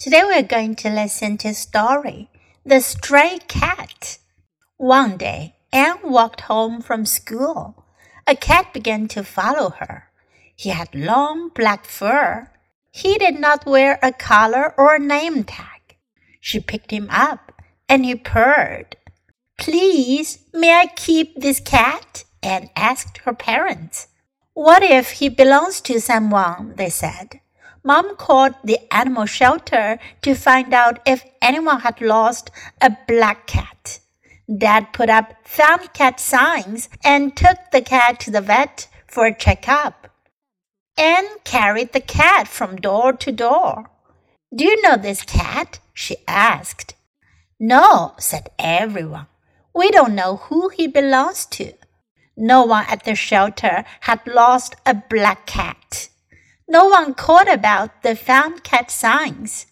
Today we're going to listen to a story, The Stray Cat. One day, Anne walked home from school. A cat began to follow her. He had long black fur. He did not wear a collar or a name tag. She picked him up and he purred. Please, may I keep this cat? Anne asked her parents. What if he belongs to someone? They said. Mom called the animal shelter to find out if anyone had lost a black cat. Dad put up found cat signs and took the cat to the vet for a checkup. Anne carried the cat from door to door. Do you know this cat? she asked. No, said everyone. We don't know who he belongs to. No one at the shelter had lost a black cat No one called about the found cat signs.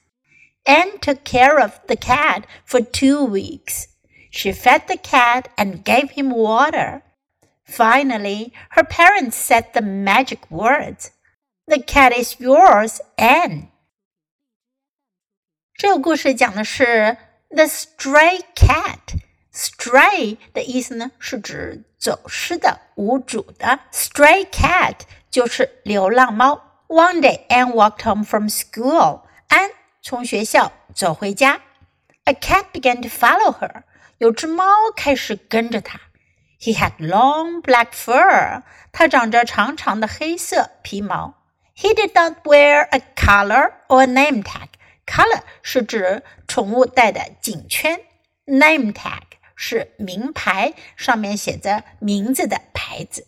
Anne took care of the cat for two weeks. She fed the cat and gave him water. Finally, her parents said the magic words. The cat is yours, Anne. 这个故事讲的是 The Stray Cat。Stray 的意思呢，是指走失的、无主的。Stray cat 就是流浪猫。 one day, Anne walked home from school. 安从学校走回家。A cat began to follow her. 有只猫开始跟着她。He had long black fur. 他长着长长的黑色皮毛。He did not wear a collar or a name tag. Collar 是指宠物戴的颈圈。Name tag 是名牌，上面写着名字的牌子。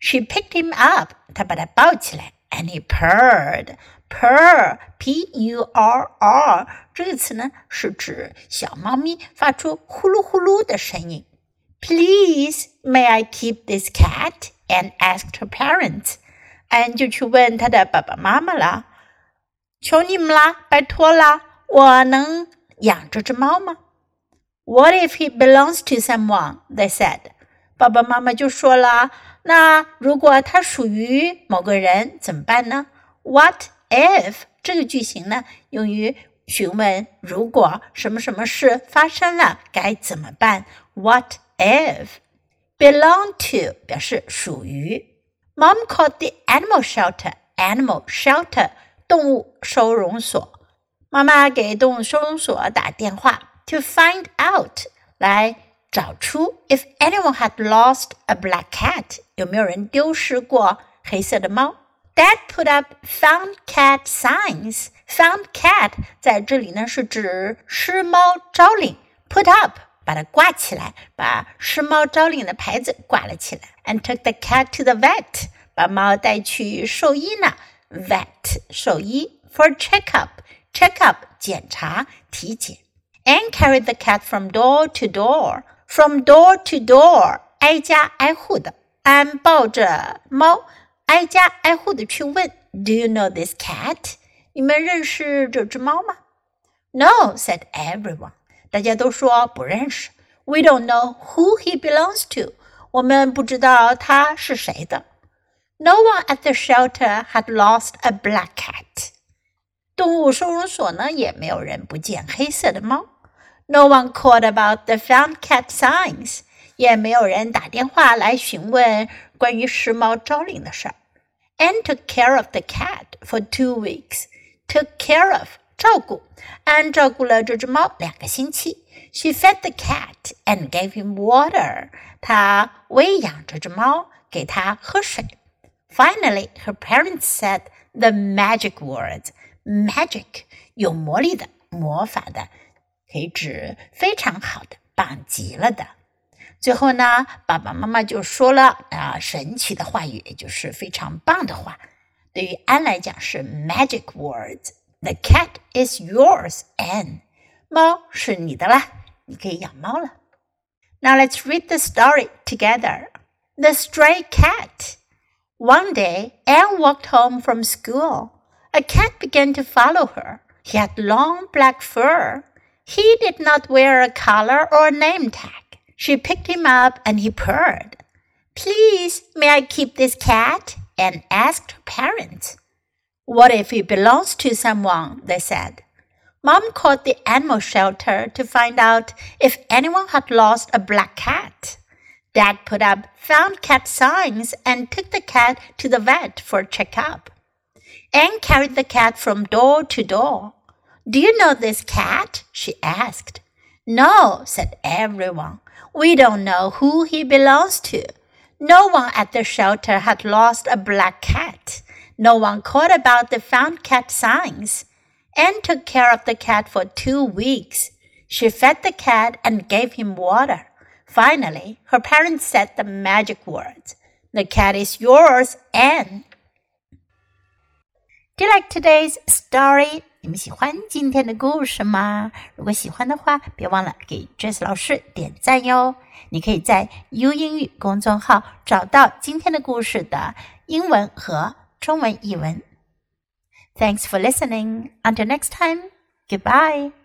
She picked him up. 她把他抱起来。 and he purred. Purr, p-u-r-r 这个词呢，是指小猫咪发出呼噜呼噜的声音。Please, may I keep this cat? And asked her parents. 安就去问他的爸爸妈妈了，求你们啦，拜托啦，我能养这只猫吗？What if he belongs to someone? They said. 爸爸妈妈就说了。那如果它属于某个人怎么办呢？What if 这个句型呢，用于询问如果什么什么事发生了该怎么办？What if belong to 表示属于。Mom called the animal shelter animal shelter 动物收容所。妈妈给动物收容所打电话，to find out 来。找出 if anyone had lost a black cat，有没有人丢失过黑色的猫？Dad put up found cat signs。Found cat 在这里呢是指失猫招领，put up 把它挂起来，把失猫招领的牌子挂了起来。And took the cat to the vet，把猫带去兽医呢，vet 兽医 for checkup，checkup 检查体检。Anne carried the cat from door to door。from door to door，挨家挨户的。安抱着猫，挨家挨户的去问：“Do you know this cat？” 你们认识这只猫吗？“No,” said everyone。大家都说不认识。“We don't know who he belongs to。”我们不知道他是谁的。No one at the shelter had lost a black cat。动物收容所呢，也没有人不见黑色的猫。 no one called about the found cat signs，也没有人打电话来询问关于时髦招领的事儿。And took care of the cat for two weeks. Took care of 照顾，安照顾了这只猫两个星期。She fed the cat and gave him water. 她喂养这只猫，给它喝水。Finally, her parents said the magic words. Magic 有魔力的、魔法的。 可以指非常好的、棒极了的。最后呢，爸爸妈妈就说了啊，神奇的话语，也就是非常棒的话。对于安来讲是 magic words。The cat is yours, Anne。猫是你的啦，你可以养猫了。Now let's read the story together. The stray cat. One day, Anne walked home from school. A cat began to follow her. He had long black fur. he did not wear a collar or name tag. She picked him up Anne he purred. Please, may I keep this cat? and asked her parents. What if he belongs to someone? They said. Mom called the animal shelter to find out if anyone had lost a black cat. Dad put up found cat signs and took the cat to the vet for a checkup. Anne carried the cat from door to door. Do you know this cat? she asked. No, said everyone. We don't know who he belongs to. No one at the shelter had lost a black cat. No one called about the found cat signs. Anne took care of the cat for two weeks. She fed the cat and gave him water. Finally, her parents said the magic words. The cat is yours, Anne. Do you like today's story? 你们喜欢今天的故事吗？如果喜欢的话，别忘了给 Jess 老师点赞哟。你可以在 U 英语公众号找到今天的故事的英文和中文译文。Thanks for listening. Until next time, goodbye.